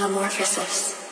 metamorphosis.